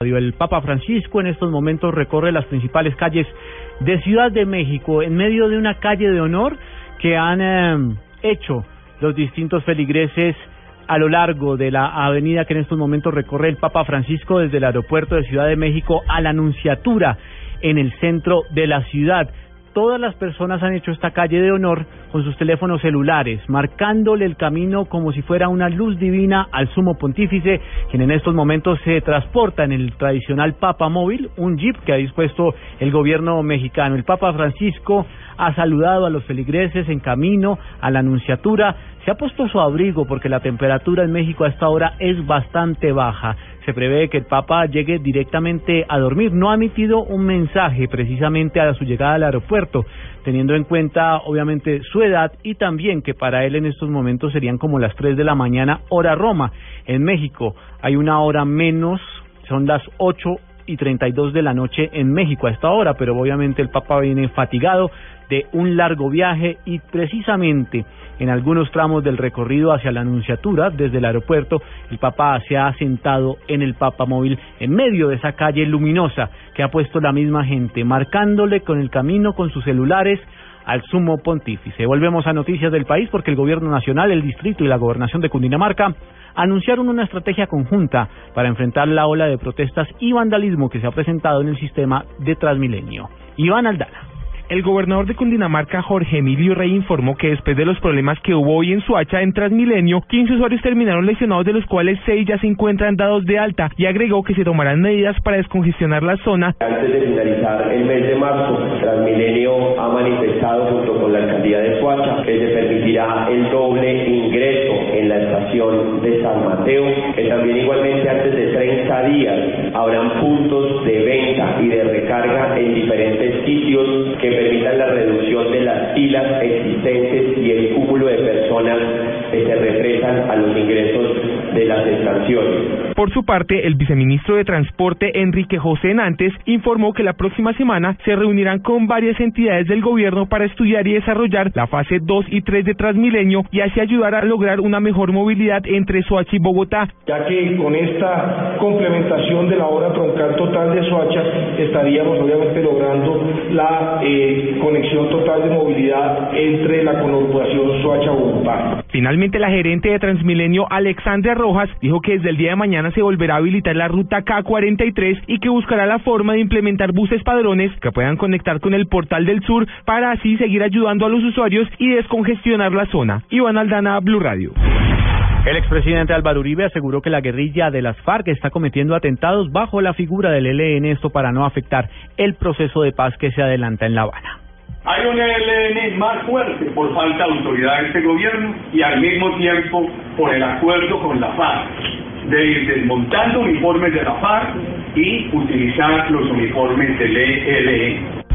El Papa Francisco en estos momentos recorre las principales calles de Ciudad de México en medio de una calle de honor que han eh, hecho los distintos feligreses a lo largo de la avenida que en estos momentos recorre el Papa Francisco desde el aeropuerto de Ciudad de México a la Anunciatura en el centro de la ciudad todas las personas han hecho esta calle de honor con sus teléfonos celulares, marcándole el camino como si fuera una luz divina al sumo pontífice, quien en estos momentos se transporta en el tradicional Papa Móvil, un jeep que ha dispuesto el gobierno mexicano. El Papa Francisco ha saludado a los feligreses en camino a la Anunciatura, se ha puesto su abrigo porque la temperatura en México a esta hora es bastante baja se prevé que el Papa llegue directamente a dormir. No ha emitido un mensaje precisamente a su llegada al aeropuerto, teniendo en cuenta obviamente su edad y también que para él en estos momentos serían como las 3 de la mañana hora Roma. En México hay una hora menos, son las 8 y 32 de la noche en México a esta hora, pero obviamente el Papa viene fatigado de un largo viaje y precisamente en algunos tramos del recorrido hacia la Anunciatura, desde el aeropuerto, el Papa se ha sentado en el Papa Móvil en medio de esa calle luminosa que ha puesto la misma gente, marcándole con el camino con sus celulares al sumo pontífice. Volvemos a noticias del país porque el gobierno nacional, el distrito y la gobernación de Cundinamarca anunciaron una estrategia conjunta para enfrentar la ola de protestas y vandalismo que se ha presentado en el sistema de Transmilenio. Iván Aldana. El gobernador de Cundinamarca, Jorge Emilio Rey, informó que después de los problemas que hubo hoy en Suacha en Transmilenio, 15 usuarios terminaron lesionados, de los cuales 6 ya se encuentran dados de alta, y agregó que se tomarán medidas para descongestionar la zona. Antes de finalizar el mes de marzo, Transmilenio ha manifestado junto con la alcaldía de Suacha que se permitirá el doble ingreso en la estación de San Mateo, que también igualmente antes de 30 días habrán puntos de venta y de recarga en diferentes sitios que permitan la reducción de las filas existentes y el cúmulo de personas que se represan a los ingresos de las estaciones. Por su parte, el viceministro de Transporte, Enrique José Nantes, informó que la próxima semana se reunirán con varias entidades del gobierno para estudiar y desarrollar la fase 2 y 3 de Transmilenio y así ayudar a lograr una mejor movilidad entre Soacha y Bogotá. Ya que con esta complementación de la hora troncal total de Soacha estaríamos obviamente logrando la eh, conexión total de movilidad entre la conurbación Soacha-Bogotá. Finalmente, la gerente de Transmilenio, Alexandra Rojas, dijo que desde el día de mañana se volverá a habilitar la ruta K43 y que buscará la forma de implementar buses padrones que puedan conectar con el portal del sur para así seguir ayudando a los usuarios y descongestionar la zona. Iván Aldana, Blue Radio. El expresidente Álvaro Uribe aseguró que la guerrilla de las FARC está cometiendo atentados bajo la figura del ELN, esto para no afectar el proceso de paz que se adelanta en La Habana. Hay un ELN más fuerte por falta de autoridad de este gobierno y al mismo tiempo por el acuerdo con la FARC de ir desmontando uniformes de la FARC y utilizar los uniformes del ELN.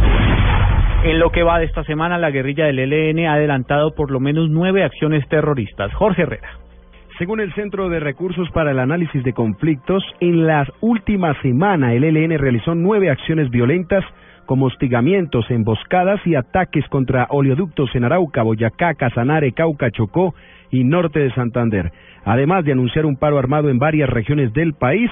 En lo que va de esta semana, la guerrilla del ELN ha adelantado por lo menos nueve acciones terroristas. Jorge Herrera. Según el Centro de Recursos para el Análisis de Conflictos, en la última semana el ELN realizó nueve acciones violentas como hostigamientos, emboscadas y ataques contra oleoductos en Arauca, Boyacá, Casanare, Cauca, Chocó y norte de Santander, además de anunciar un paro armado en varias regiones del país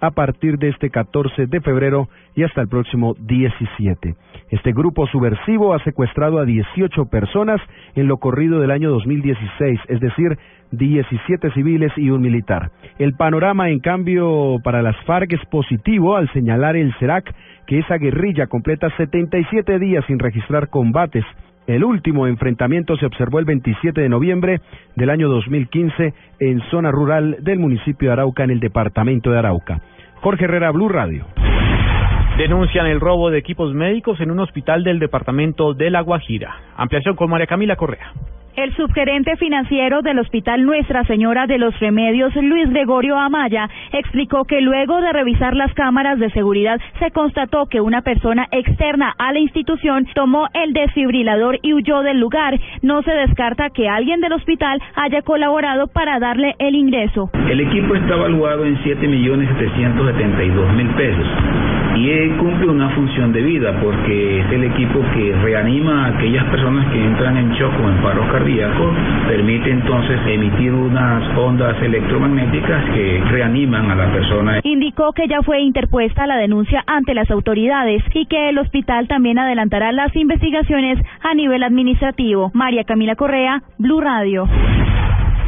a partir de este 14 de febrero y hasta el próximo 17. Este grupo subversivo ha secuestrado a 18 personas en lo corrido del año 2016, es decir, 17 civiles y un militar. El panorama, en cambio, para las FARC es positivo al señalar el CERAC que esa guerrilla completa 77 días sin registrar combates. El último enfrentamiento se observó el 27 de noviembre del año 2015 en zona rural del municipio de Arauca, en el departamento de Arauca. Jorge Herrera, Blue Radio. Denuncian el robo de equipos médicos en un hospital del departamento de La Guajira. Ampliación con María Camila Correa. El subgerente financiero del Hospital Nuestra Señora de los Remedios, Luis Gregorio Amaya, explicó que luego de revisar las cámaras de seguridad se constató que una persona externa a la institución tomó el desfibrilador y huyó del lugar. No se descarta que alguien del hospital haya colaborado para darle el ingreso. El equipo está evaluado en 7.772.000 pesos y cumple una función de vida porque es el equipo que reanima a aquellas personas que entran en shock o en paro cardíaco cardíaco, permite entonces emitir unas ondas electromagnéticas que reaniman a la persona. Indicó que ya fue interpuesta la denuncia ante las autoridades y que el hospital también adelantará las investigaciones a nivel administrativo. María Camila Correa, Blue Radio.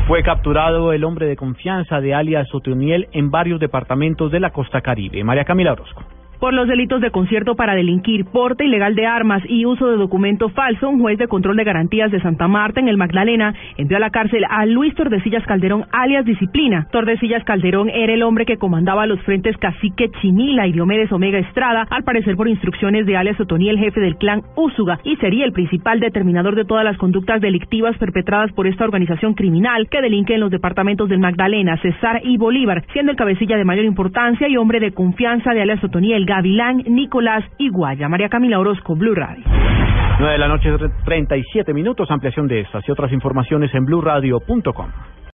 Fue capturado el hombre de confianza de alias Otoniel en varios departamentos de la costa caribe. María Camila Orozco. Por los delitos de concierto para delinquir, porte ilegal de armas y uso de documento falso, un juez de control de garantías de Santa Marta en el Magdalena envió a la cárcel a Luis Tordesillas Calderón, alias Disciplina. Tordesillas Calderón era el hombre que comandaba los frentes Cacique Chinila y Diomedes Omega Estrada, al parecer por instrucciones de alias Otoniel, jefe del clan Úsuga, y sería el principal determinador de todas las conductas delictivas perpetradas por esta organización criminal que delinque en los departamentos del Magdalena, Cesar y Bolívar, siendo el cabecilla de mayor importancia y hombre de confianza de alias Otoniel Gavilán, Nicolás y Guaya. María Camila Orozco, Blue Radio. 9 de la noche, 37 minutos. Ampliación de estas y otras informaciones en blurradio.com.